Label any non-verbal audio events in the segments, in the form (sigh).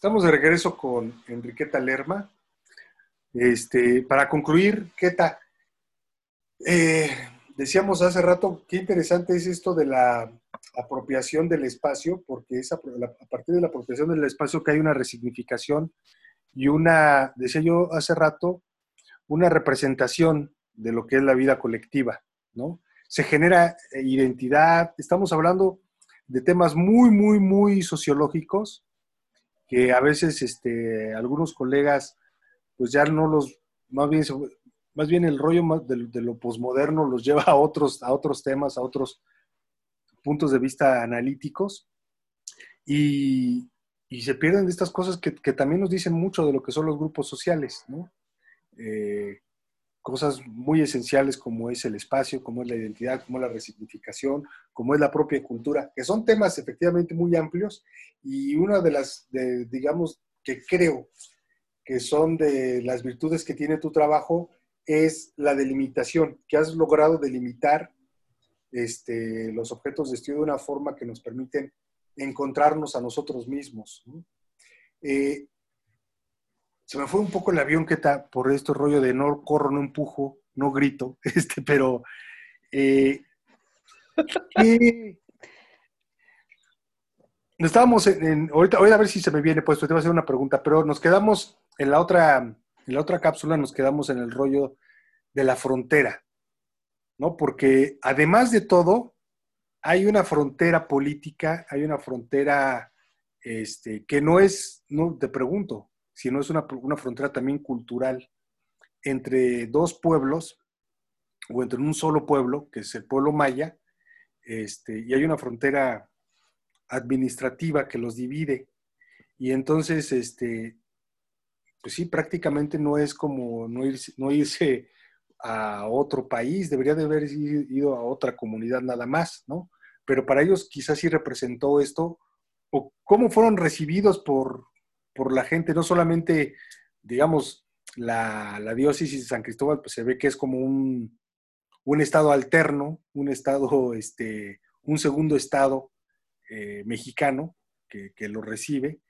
Estamos de regreso con Enriqueta Lerma. Este, para concluir, Queta, eh, decíamos hace rato qué interesante es esto de la apropiación del espacio, porque es a, a partir de la apropiación del espacio que hay una resignificación y una, decía yo hace rato, una representación de lo que es la vida colectiva, ¿no? Se genera identidad, estamos hablando de temas muy, muy, muy sociológicos, que a veces este, algunos colegas, pues ya no los, más bien, más bien el rollo de, lo posmoderno los lleva a otros, a otros temas, a otros puntos de vista analíticos, y, y se pierden de estas cosas que, que, también nos dicen mucho de lo que son los grupos sociales, ¿no? Eh, cosas muy esenciales como es el espacio, como es la identidad, como es la resignificación, como es la propia cultura, que son temas efectivamente muy amplios y una de las, digamos, que creo que son de las virtudes que tiene tu trabajo es la delimitación, que has logrado delimitar este, los objetos de estudio de una forma que nos permiten encontrarnos a nosotros mismos. Eh, se me fue un poco el avión que está por este rollo de no corro, no empujo, no grito, (laughs) este, pero eh, estábamos en, ahorita, voy a ver si se me viene puesto, te voy a hacer una pregunta, pero nos quedamos en la otra, en la otra cápsula, nos quedamos en el rollo de la frontera, ¿no? Porque además de todo, hay una frontera política, hay una frontera este, que no es, no te pregunto, sino es una, una frontera también cultural entre dos pueblos o entre un solo pueblo, que es el pueblo maya, este, y hay una frontera administrativa que los divide. Y entonces, este, pues sí, prácticamente no es como no irse, no irse a otro país, debería de haber ido a otra comunidad nada más, ¿no? Pero para ellos quizás sí representó esto, o cómo fueron recibidos por, por la gente, no solamente, digamos, la, diócesis de San Cristóbal, pues se ve que es como un, un estado alterno, un estado, este, un segundo estado eh, mexicano que, que, lo recibe,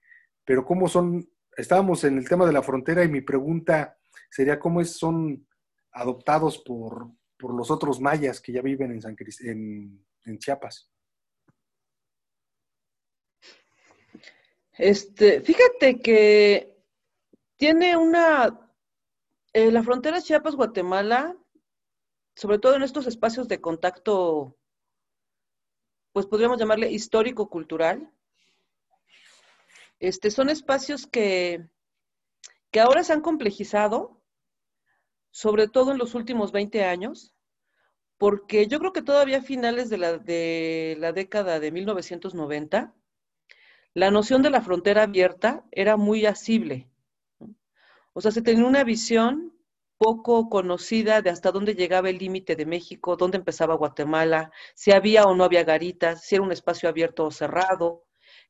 pero cómo son, estábamos en el tema de la frontera y mi pregunta sería cómo es, son adoptados por, por los otros mayas que ya viven en, San en, en Chiapas. Este, fíjate que tiene una, eh, la frontera Chiapas-Guatemala, sobre todo en estos espacios de contacto, pues podríamos llamarle histórico-cultural, este, son espacios que, que ahora se han complejizado, sobre todo en los últimos 20 años, porque yo creo que todavía a finales de la, de la década de 1990, la noción de la frontera abierta era muy asible. O sea, se tenía una visión poco conocida de hasta dónde llegaba el límite de México, dónde empezaba Guatemala, si había o no había garitas, si era un espacio abierto o cerrado,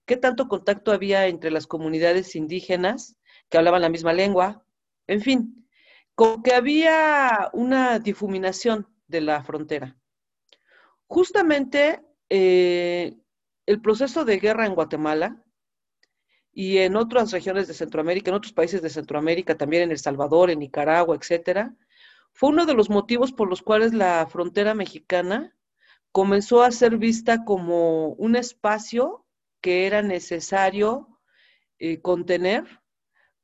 qué tanto contacto había entre las comunidades indígenas que hablaban la misma lengua, en fin, como que había una difuminación de la frontera. Justamente eh, el proceso de guerra en Guatemala y en otras regiones de Centroamérica, en otros países de Centroamérica, también en El Salvador, en Nicaragua, etcétera, fue uno de los motivos por los cuales la frontera mexicana comenzó a ser vista como un espacio que era necesario eh, contener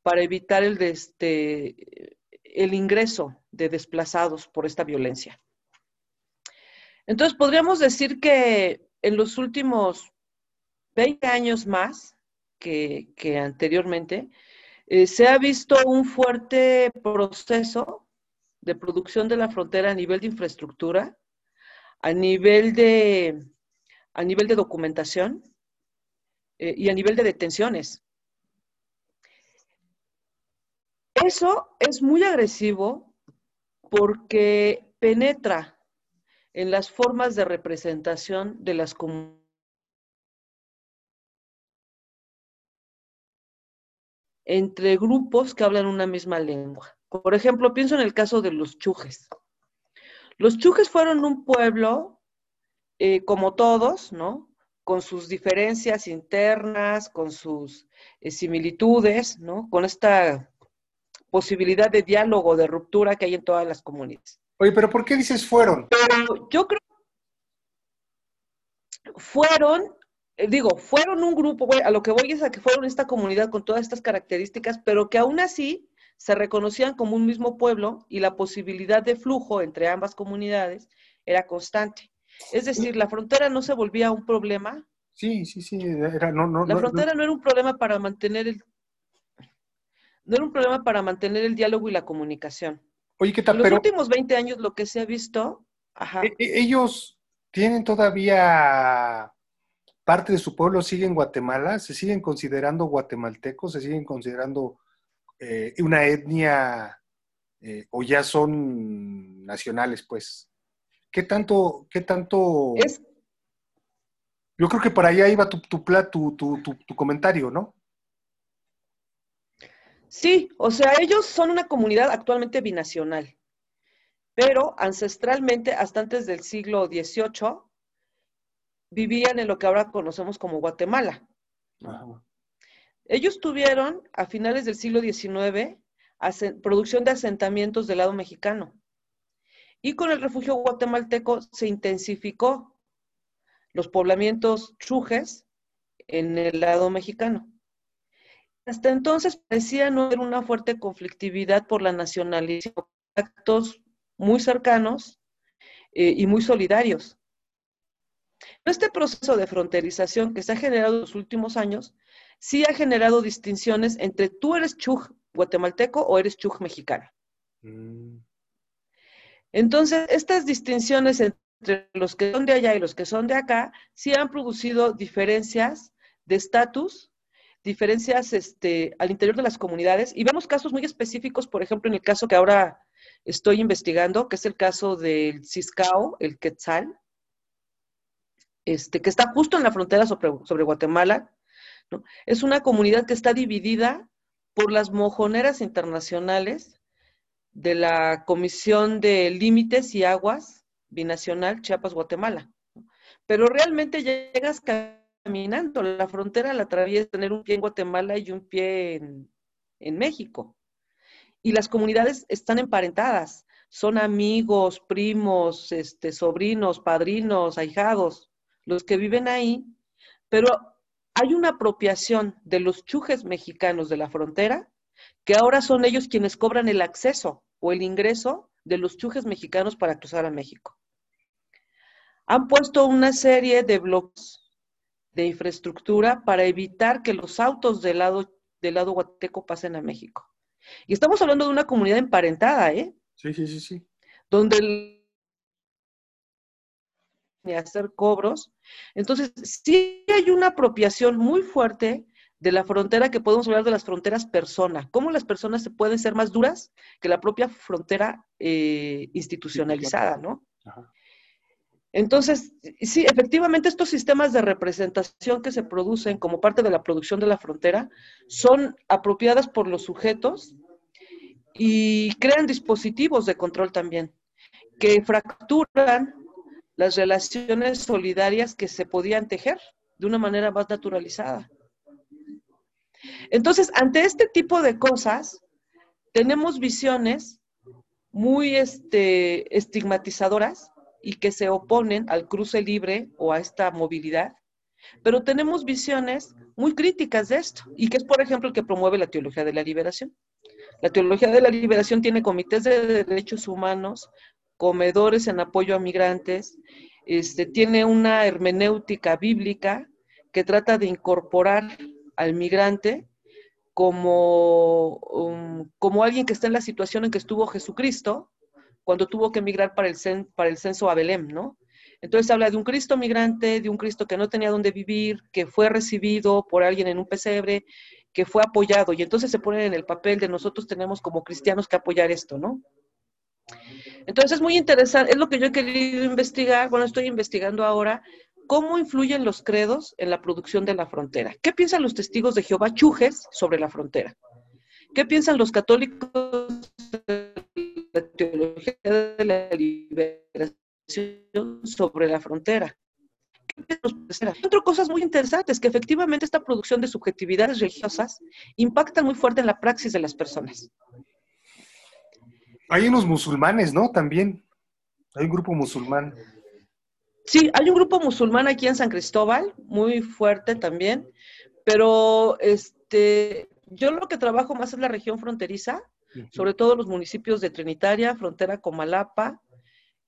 para evitar el, este, el ingreso de desplazados por esta violencia. Entonces, podríamos decir que en los últimos 20 años más que, anteriormente, eh, se ha visto un fuerte proceso de producción de la frontera a nivel de infraestructura, a nivel de, a nivel de documentación eh, y a nivel de detenciones. Eso es muy agresivo porque penetra en las formas de representación de las comunidades entre grupos que hablan una misma lengua. Por ejemplo, pienso en el caso de los chujes. Los chujes fueron un pueblo, eh, como todos, ¿no? con sus diferencias internas, con sus eh, similitudes, ¿no? Con esta posibilidad de diálogo, de ruptura que hay en todas las comunidades. Oye, pero ¿por qué dices fueron? Pero yo creo fueron, digo, fueron un grupo, a lo que voy es a que fueron esta comunidad con todas estas características, pero que aún así se reconocían como un mismo pueblo y la posibilidad de flujo entre ambas comunidades era constante. Es decir, la frontera no se volvía un problema. Sí, sí, sí, era, no, no, la frontera no, era un problema para mantener el, no era un problema para mantener el diálogo y la comunicación. Oye, ¿qué tal? En los últimos 20 años lo que se ha visto, ajá. E, e, ellos tienen todavía parte de su pueblo sigue en Guatemala, se siguen considerando guatemaltecos, se siguen considerando eh, una etnia eh, o ya son nacionales, pues. ¿Qué tanto, qué tanto? Es... Yo creo que por allá iba tu, tu, tu, tu, tu comentario, ¿no? Sí, o sea, ellos son una comunidad actualmente binacional, pero ancestralmente, hasta antes del siglo XVIII, vivían en lo que ahora conocemos como Guatemala. Ellos tuvieron, a finales del siglo XIX, producción de asentamientos del lado mexicano. Y con el refugio guatemalteco se intensificó los poblamientos chujes en el lado mexicano. Hasta entonces parecía no haber una fuerte conflictividad por la nacionalidad, actos muy cercanos eh, y muy solidarios. Este proceso de fronterización que se ha generado en los últimos años, sí ha generado distinciones entre tú eres chuj guatemalteco o eres chuj mexicano. Mm. Entonces, estas distinciones entre los que son de allá y los que son de acá, sí han producido diferencias de estatus diferencias este, al interior de las comunidades y vemos casos muy específicos, por ejemplo, en el caso que ahora estoy investigando, que es el caso del Ciscao, el Quetzal, este, que está justo en la frontera sobre, sobre Guatemala. Es una comunidad que está dividida por las mojoneras internacionales de la Comisión de Límites y Aguas Binacional Chiapas-Guatemala. Pero realmente llegas caminando. La frontera la atraviesa tener un pie en Guatemala y un pie en, México. Y las comunidades están emparentadas. Son amigos, primos, este, sobrinos, padrinos, ahijados, los que viven ahí. Pero hay una apropiación de los chujes mexicanos de la frontera que ahora son ellos quienes cobran el acceso o el ingreso de los chujes mexicanos para cruzar a México. Han puesto una serie de bloques de infraestructura para evitar que los autos del lado, del lado guateco pasen a México. Y estamos hablando de una comunidad emparentada, ¿eh? Sí, sí, sí, sí. Donde el hacer cobros. Entonces, sí hay una apropiación muy fuerte de la frontera que podemos hablar de las fronteras persona. ¿Cómo las personas se pueden ser más duras que la propia frontera eh, institucionalizada, no? Ajá. Entonces, sí, efectivamente estos sistemas de representación que se producen como parte de la producción de la frontera son apropiadas por los sujetos y crean dispositivos de control también, que fracturan las relaciones solidarias que se podían tejer de una manera más naturalizada. Entonces, ante este tipo de cosas, tenemos visiones muy este, estigmatizadoras y que se oponen al cruce libre o a esta movilidad, pero tenemos visiones muy críticas de esto y que es, por ejemplo, el que promueve la teología de la liberación. La teología de la liberación tiene comités de derechos humanos, comedores en apoyo a migrantes, este, tiene una hermenéutica bíblica que trata de incorporar al migrante como, um, como alguien que está en la situación en que estuvo Jesucristo, cuando tuvo que emigrar para el, para el censo a Belém, ¿no? Entonces habla de un Cristo migrante, de un Cristo que no tenía dónde vivir, que fue recibido por alguien en un pesebre, que fue apoyado. Y entonces se pone en el papel de nosotros tenemos como cristianos que apoyar esto, ¿no? Entonces es muy interesante, es lo que yo he querido investigar, bueno, estoy investigando ahora, cómo influyen los credos en la producción de la frontera. ¿Qué piensan los testigos de Jehová Chujes sobre la frontera? ¿Qué piensan los católicos la teología de la liberación sobre la frontera. Encuentro cosas muy interesantes, que efectivamente esta producción de subjetividades religiosas impacta muy fuerte en la praxis de las personas. Hay unos musulmanes, ¿no? También. Hay un grupo musulmán. Sí, hay un grupo musulmán aquí en San Cristóbal, muy fuerte también, pero este, yo lo que trabajo más es la región fronteriza, sobre todo los municipios de Trinitaria, frontera Comalapa,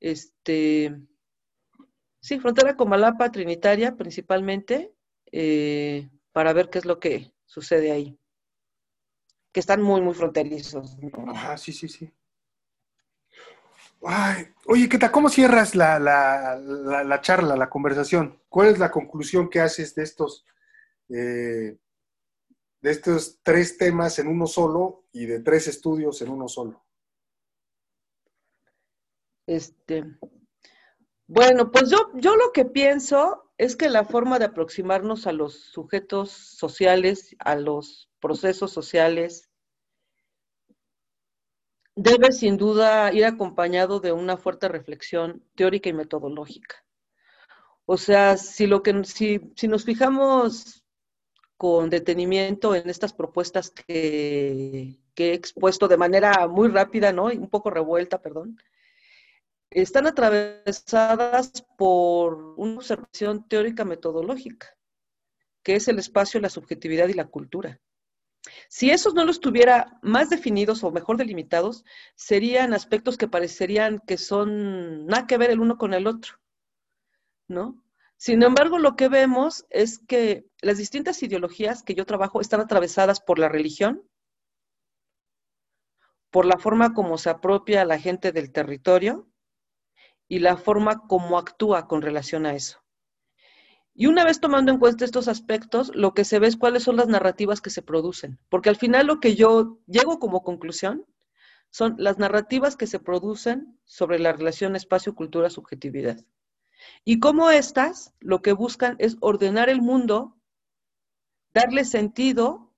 este, sí, frontera Comalapa, Trinitaria principalmente, eh, para ver qué es lo que sucede ahí. Que están muy, muy fronterizos. Ajá, sí, sí, sí. Oye, ¿qué tal? ¿Cómo cierras la, la, charla, la conversación? ¿Cuál es la conclusión que haces de estos, eh, de estos tres temas en uno solo y de tres estudios en uno solo? Este, bueno, pues yo, yo lo que pienso es que la forma de aproximarnos a los sujetos sociales, a los procesos sociales, debe sin duda ir acompañado de una fuerte reflexión teórica y metodológica. O sea, si, lo que, si, si nos fijamos con detenimiento en estas propuestas que, he expuesto de manera muy rápida, ¿no? Un poco revuelta, perdón. Están atravesadas por una observación teórica metodológica, que es el espacio, la subjetividad y la cultura. Si esos no los tuviera más definidos o mejor delimitados, serían aspectos que parecerían que son nada que ver el uno con el otro, ¿no? Sin embargo, lo que vemos es que las distintas ideologías que yo trabajo están atravesadas por la religión, por la forma como se apropia la gente del territorio y la forma como actúa con relación a eso. Y una vez tomando en cuenta estos aspectos, lo que se ve es cuáles son las narrativas que se producen, porque al final lo que yo llego como conclusión son las narrativas que se producen sobre la relación espacio-cultura-subjetividad. Y cómo estas lo que buscan es ordenar el mundo, darle sentido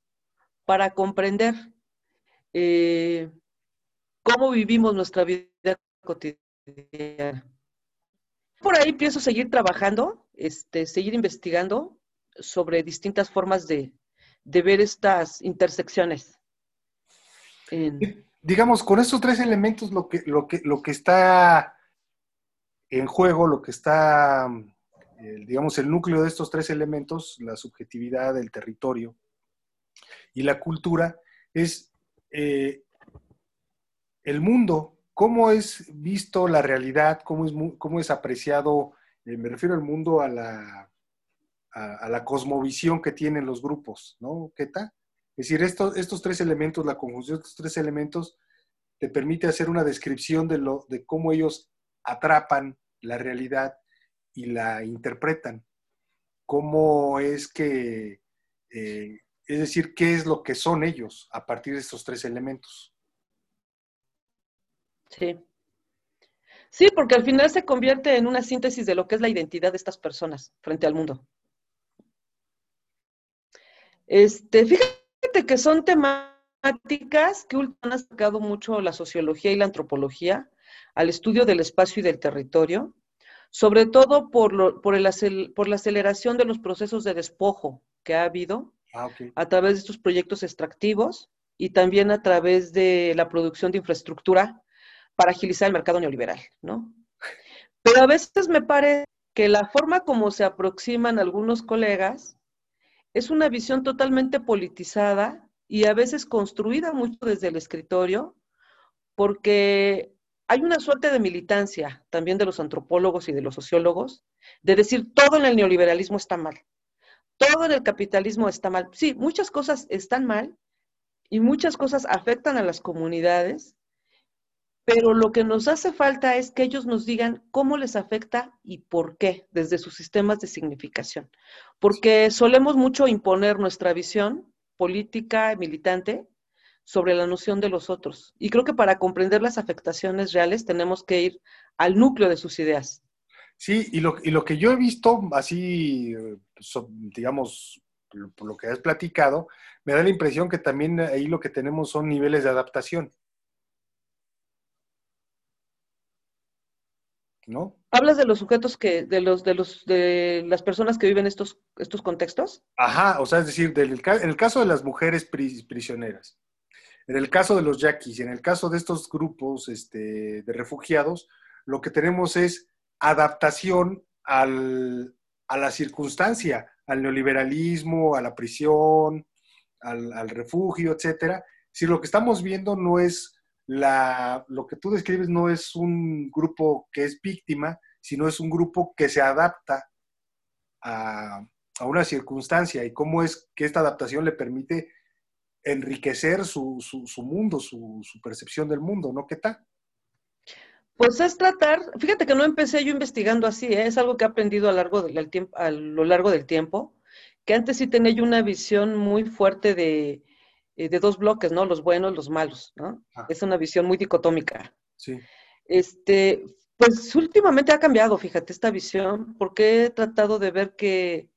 para comprender eh, cómo vivimos nuestra vida cotidiana. Por ahí pienso seguir trabajando, este, seguir investigando sobre distintas formas de, ver estas intersecciones. Digamos, con estos tres elementos lo que, lo que, lo que está en juego lo que está, digamos, el núcleo de estos tres elementos, la subjetividad, el territorio y la cultura, es eh, el mundo, cómo es visto la realidad, cómo es, cómo es apreciado, eh, me refiero al mundo a la, a, la cosmovisión que tienen los grupos, ¿no, Keta? Es decir, estos, estos tres elementos, la conjunción de estos tres elementos, te permite hacer una descripción de, lo, de cómo ellos atrapan la realidad y la interpretan. ¿Cómo es que, eh, es decir, qué es lo que son ellos a partir de estos tres elementos? Sí. Sí, porque al final se convierte en una síntesis de lo que es la identidad de estas personas frente al mundo. Este, fíjate que son temáticas que han sacado mucho la sociología y la antropología al estudio del espacio y del territorio, sobre todo por, por, el, por la aceleración de los procesos de despojo que ha habido ah, a través de estos proyectos extractivos y también a través de la producción de infraestructura para agilizar el mercado neoliberal, ¿no? Pero a veces me parece que la forma como se aproximan algunos colegas es una visión totalmente politizada y a veces construida mucho desde el escritorio, porque hay una suerte de militancia también de los antropólogos y de los sociólogos, de decir todo en el neoliberalismo está mal, todo en el capitalismo está mal. Sí, muchas cosas están mal y muchas cosas afectan a las comunidades, pero lo que nos hace falta es que ellos nos digan cómo les afecta y por qué desde sus sistemas de significación. Porque solemos mucho imponer nuestra visión política, militante, sobre la noción de los otros. Y creo que para comprender las afectaciones reales tenemos que ir al núcleo de sus ideas. Sí, y lo, y lo que yo he visto, así, digamos, por lo que has platicado, me da la impresión que también ahí lo que tenemos son niveles de adaptación. ¿No? ¿Hablas de los sujetos que, de los, de los, de las personas que viven estos, estos contextos? Ajá, o sea, es decir, del, en el caso de las mujeres prisioneras, en el caso de los yaquis y en el caso de estos grupos este, de refugiados, lo que tenemos es adaptación al, a la circunstancia, al neoliberalismo, a la prisión, al, al refugio, etcétera. Si lo que estamos viendo no es la, lo que tú describes no es un grupo que es víctima, sino es un grupo que se adapta a, una circunstancia y cómo es que esta adaptación le permite enriquecer su, mundo, su, percepción del mundo, ¿no? ¿Qué tal? Pues es tratar, fíjate que no empecé yo investigando así, ¿eh? es algo que he aprendido a, largo del tiempo, a lo largo del tiempo, que antes sí tenía yo una visión muy fuerte de, eh, de dos bloques, ¿no? Los buenos, los malos, ¿no? Ah. Es una visión muy dicotómica. Sí. Este, pues últimamente ha cambiado, fíjate, esta visión, porque he tratado de ver que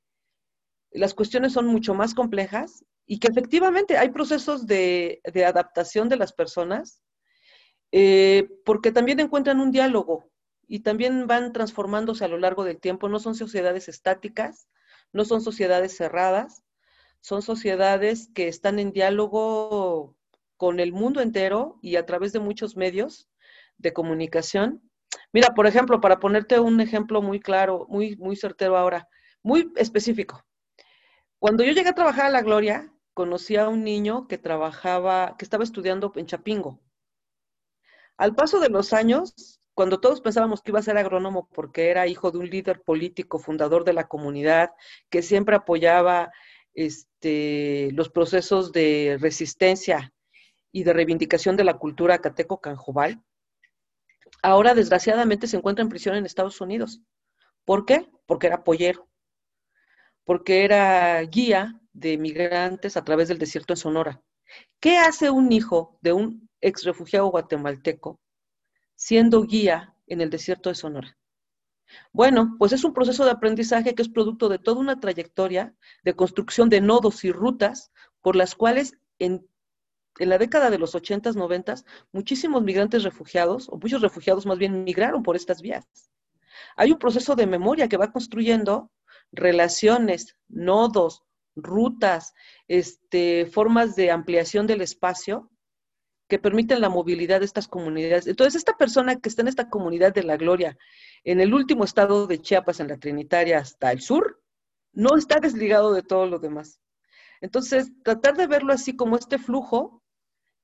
las cuestiones son mucho más complejas y que efectivamente hay procesos de, adaptación de las personas, eh, porque también encuentran un diálogo y también van transformándose a lo largo del tiempo. No son sociedades estáticas, no son sociedades cerradas, son sociedades que están en diálogo con el mundo entero y a través de muchos medios de comunicación. Mira, por ejemplo, para ponerte un ejemplo muy claro, muy, muy certero ahora, muy específico. Cuando yo llegué a trabajar a La Gloria, conocí a un niño que trabajaba, que estaba estudiando en Chapingo. Al paso de los años, cuando todos pensábamos que iba a ser agrónomo porque era hijo de un líder político, fundador de la comunidad, que siempre apoyaba los procesos de resistencia y de reivindicación de la cultura cateco-canjobal, ahora desgraciadamente se encuentra en prisión en Estados Unidos. ¿Por qué? Porque era pollero, porque era guía de migrantes a través del desierto en Sonora. ¿Qué hace un hijo de un ex refugiado guatemalteco siendo guía en el desierto de Sonora? Bueno, pues es un proceso de aprendizaje que es producto de toda una trayectoria de construcción de nodos y rutas por las cuales en, la década de los 80s, 90 muchísimos migrantes refugiados, o muchos refugiados más bien, migraron por estas vías. Hay un proceso de memoria que va construyendo relaciones, nodos, rutas, este, formas de ampliación del espacio que permiten la movilidad de estas comunidades. Entonces, esta persona que está en esta comunidad de la gloria, en el último estado de Chiapas, en la Trinitaria, hasta el sur, no está desligado de todo lo demás. Entonces, tratar de verlo así como este flujo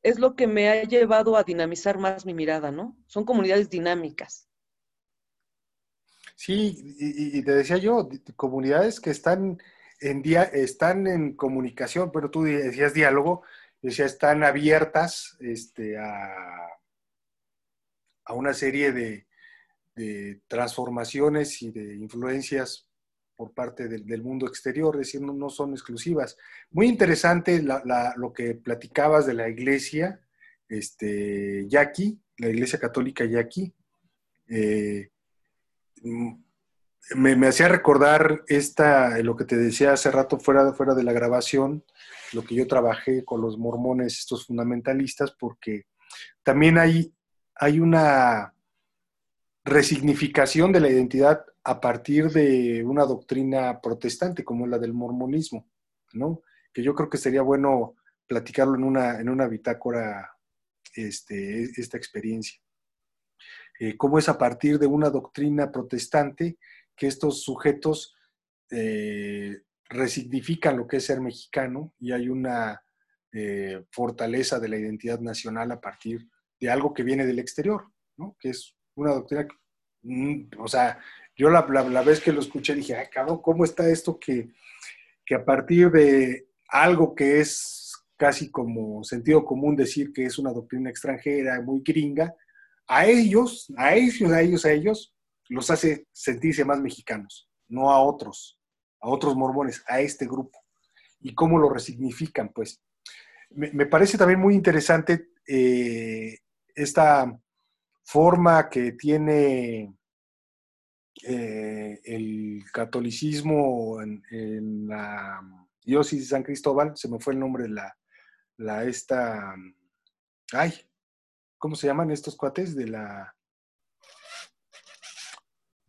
es lo que me ha llevado a dinamizar más mi mirada, ¿no? Son comunidades dinámicas. Sí, y, te decía yo, comunidades que están en, están en comunicación, pero tú decías diálogo, decía, están abiertas este, a, a una serie de, transformaciones y de influencias por parte del, mundo exterior, es no, son exclusivas. Muy interesante lo que platicabas de la iglesia este, yaqui, la iglesia católica yaqui. Eh, me, hacía recordar esta, lo que te decía hace rato fuera, fuera de la grabación, lo que yo trabajé con los mormones, estos fundamentalistas, porque también hay, hay una resignificación de la identidad a partir de una doctrina protestante como la del mormonismo, ¿no? Que yo creo que sería bueno platicarlo en una, en una bitácora este, esta experiencia. Eh, cómo es a partir de una doctrina protestante que estos sujetos eh, resignifican lo que es ser mexicano y hay una eh, fortaleza de la identidad nacional a partir de algo que viene del exterior, ¿no? que es una doctrina, mm, o sea, yo la, vez que lo escuché dije, ay, cabrón, ¿cómo está esto que, que a partir de algo que es casi como sentido común decir que es una doctrina extranjera, muy gringa, a ellos, a ellos, a ellos, a ellos, los hace sentirse más mexicanos, no a otros, a otros mormones, a este grupo. Y cómo lo resignifican, pues. Me, parece también muy interesante eh, esta forma que tiene eh, el catolicismo en, la diócesis de San Cristóbal, se me fue el nombre de la, la esta, ay, ¿cómo se llaman estos cuates? De la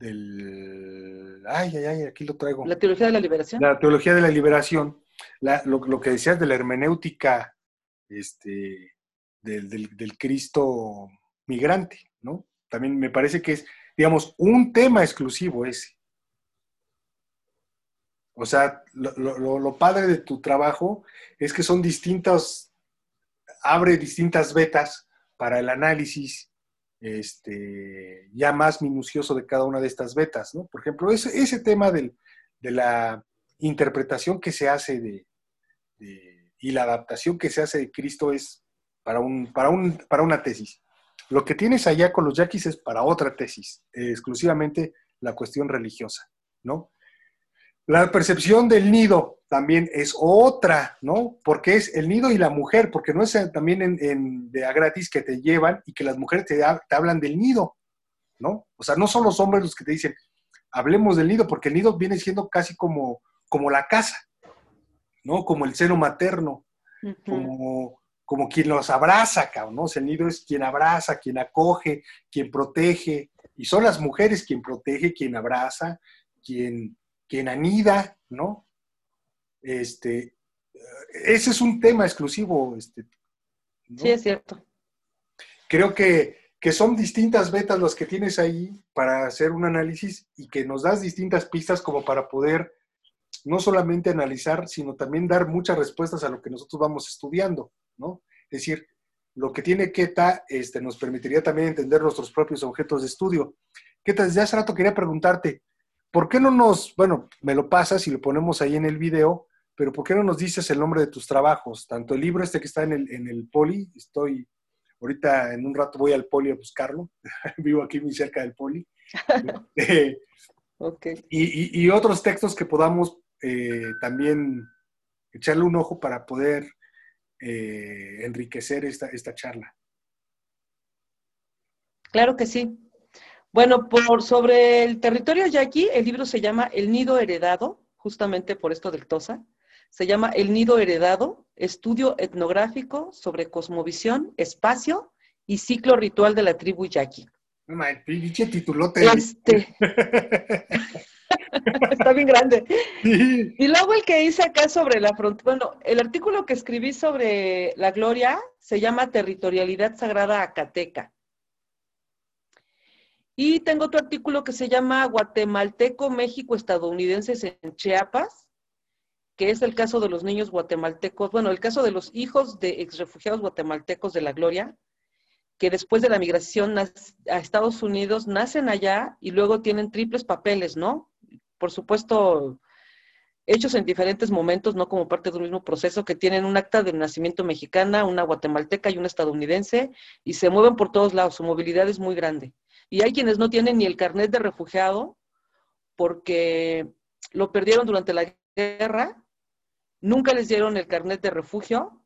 del... Ay, ay, ay, aquí lo traigo. La teología de la liberación. La teología de la liberación. lo, que decías de la hermenéutica este, del, del, Cristo migrante, ¿no? También me parece que es, digamos, un tema exclusivo ese. O sea, lo, lo, padre de tu trabajo es que son distintos, abre distintas vetas para el análisis este, ya más minucioso de cada una de estas vetas, ¿no? Por ejemplo, ese, ese tema de la interpretación que se hace de, y la adaptación que se hace de Cristo es para, un, para, un, para una tesis. Lo que tienes allá con los yaquis es para otra tesis, exclusivamente la cuestión religiosa, ¿no? La percepción del nido también es otra, ¿no? Porque es el nido y la mujer, porque no es también en, de a gratis que te llevan y que las mujeres te, te, hablan del nido, ¿no? O sea, no son los hombres los que te dicen, hablemos del nido, porque el nido viene siendo casi como, como la casa, ¿no? Como el seno materno, como, como quien los abraza, cabrón, ¿no? O sea, el nido es quien abraza, quien acoge, quien protege, y son las mujeres quien protege, quien abraza, quien quien anida, ¿no? Este, ese es un tema exclusivo. Este, Sí, es cierto. Creo que, son distintas betas las que tienes ahí para hacer un análisis y que nos das distintas pistas como para poder no solamente analizar, sino también dar muchas respuestas a lo que nosotros vamos estudiando, ¿no? Es decir, lo que tiene Keta este, nos permitiría también entender nuestros propios objetos de estudio. Keta, desde hace rato quería preguntarte, ¿por qué no nos, bueno, me lo pasas y lo ponemos ahí en el video, pero ¿por qué no nos dices el nombre de tus trabajos? Tanto el libro este que está en el, en el poli, estoy, ahorita en un rato voy al poli a buscarlo, (laughs) vivo aquí muy cerca del poli. (laughs) Eh, okay. y, otros textos que podamos eh, también echarle un ojo para poder eh, enriquecer esta, esta charla. Claro que sí. Bueno, por sobre el territorio yaqui, el libro se llama El Nido Heredado, justamente por esto del TOSA. Se llama El Nido Heredado, estudio etnográfico sobre cosmovisión, espacio y ciclo ritual de la tribu yaqui. Pinche titulote. Este. (laughs) Está bien grande. Y luego el que hice acá sobre la frontera, bueno, el artículo que escribí sobre la gloria se llama Territorialidad Sagrada Acateca. Y tengo otro artículo que se llama Guatemalteco México estadounidenses en Chiapas, que es el caso de los niños guatemaltecos, bueno, el caso de los hijos de exrefugiados guatemaltecos de la Gloria, que después de la migración a Estados Unidos nacen allá y luego tienen triples papeles, ¿no? Por supuesto, hechos en diferentes momentos, no como parte de un mismo proceso, que tienen un acta de nacimiento mexicana, una guatemalteca y una estadounidense, y se mueven por todos lados, su movilidad es muy grande. Y hay quienes no tienen ni el carnet de refugiado porque lo perdieron durante la guerra, nunca les dieron el carnet de refugio,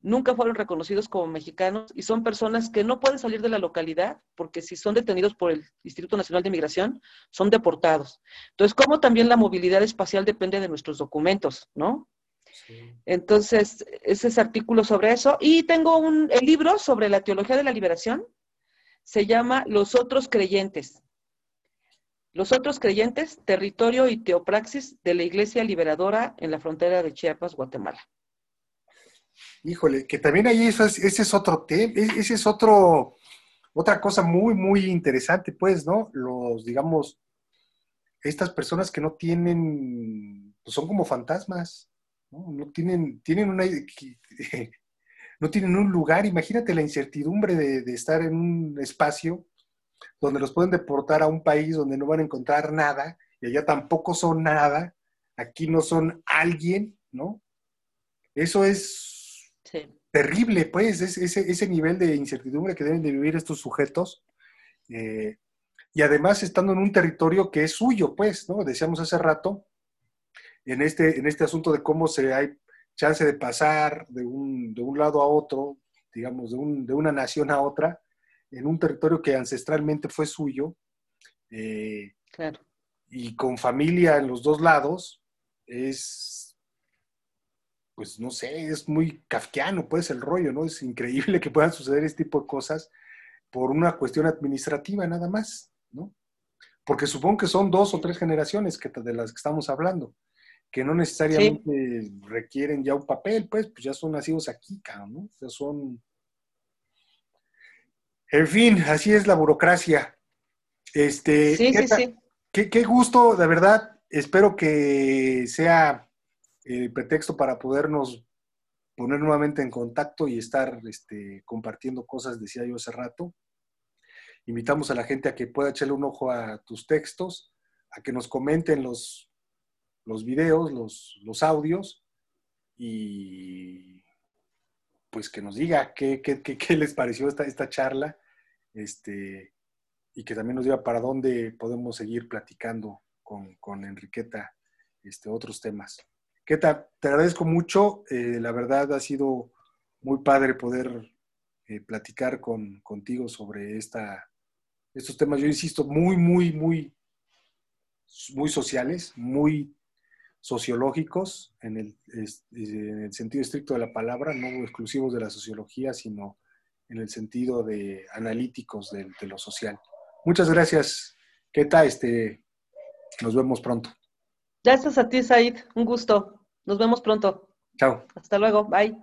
nunca fueron reconocidos como mexicanos y son personas que no pueden salir de la localidad porque si son detenidos por el Instituto Nacional de Migración, son deportados. Entonces, como también la movilidad espacial depende de nuestros documentos, ¿no? Entonces, ese es artículo sobre eso. Y tengo un, el libro sobre la teología de la liberación, se llama Los otros creyentes. Los otros creyentes, territorio y teopraxis de la Iglesia Liberadora en la frontera de Chiapas, Guatemala. Híjole, que también ahí ese es otro tema, ese es otro, otra cosa muy, muy interesante, pues, ¿no? Los, digamos, estas personas que no tienen, pues son como fantasmas, ¿no? No tienen, tienen una, (laughs) no tienen un lugar. Imagínate la incertidumbre de, estar en un espacio donde los pueden deportar a un país donde no van a encontrar nada y allá tampoco son nada, aquí no son alguien, ¿no? Eso es terrible, pues, ese, ese, nivel de incertidumbre que deben de vivir estos sujetos. Eh, y además estando en un territorio que es suyo, pues, ¿no? Decíamos hace rato, en este, en este asunto de cómo se hay chance de pasar de un, de un lado a otro, digamos, de, un, de, una nación a otra, en un territorio que ancestralmente fue suyo, eh, claro. y con familia en los dos lados, es, pues no sé, es muy kafkiano, pues el rollo, ¿no? Es increíble que puedan suceder este tipo de cosas por una cuestión administrativa nada más, ¿no? porque supongo que son dos o tres generaciones que, de las que estamos hablando, que no necesariamente requieren ya un papel, pues, pues ya son nacidos aquí, ¿no? O sea, son... En fin, así es la burocracia. Este, sí, sí, sí. Qué, qué, gusto, de verdad. Espero que sea el pretexto para podernos poner nuevamente en contacto y estar este, compartiendo cosas, decía yo hace rato. Invitamos a la gente a que pueda echarle un ojo a tus textos, a que nos comenten los, los videos, los, los audios y pues que nos diga qué, qué, qué, les pareció esta, esta charla este, y que también nos diga para dónde podemos seguir platicando con, con Enriqueta este, otros temas. ¿Qué tal? Te agradezco mucho. Eh, la verdad ha sido muy padre poder eh, platicar con, contigo sobre esta, estos temas. Yo insisto, muy, muy, muy, muy sociales, muy sociológicos en el, en el sentido estricto de la palabra, no exclusivos de la sociología, sino en el sentido de analíticos de, de lo social. Muchas gracias. ¿Qué tal? Este, nos vemos pronto. Gracias a ti, Said. Un gusto. Nos vemos pronto. Chao. Hasta luego. Bye.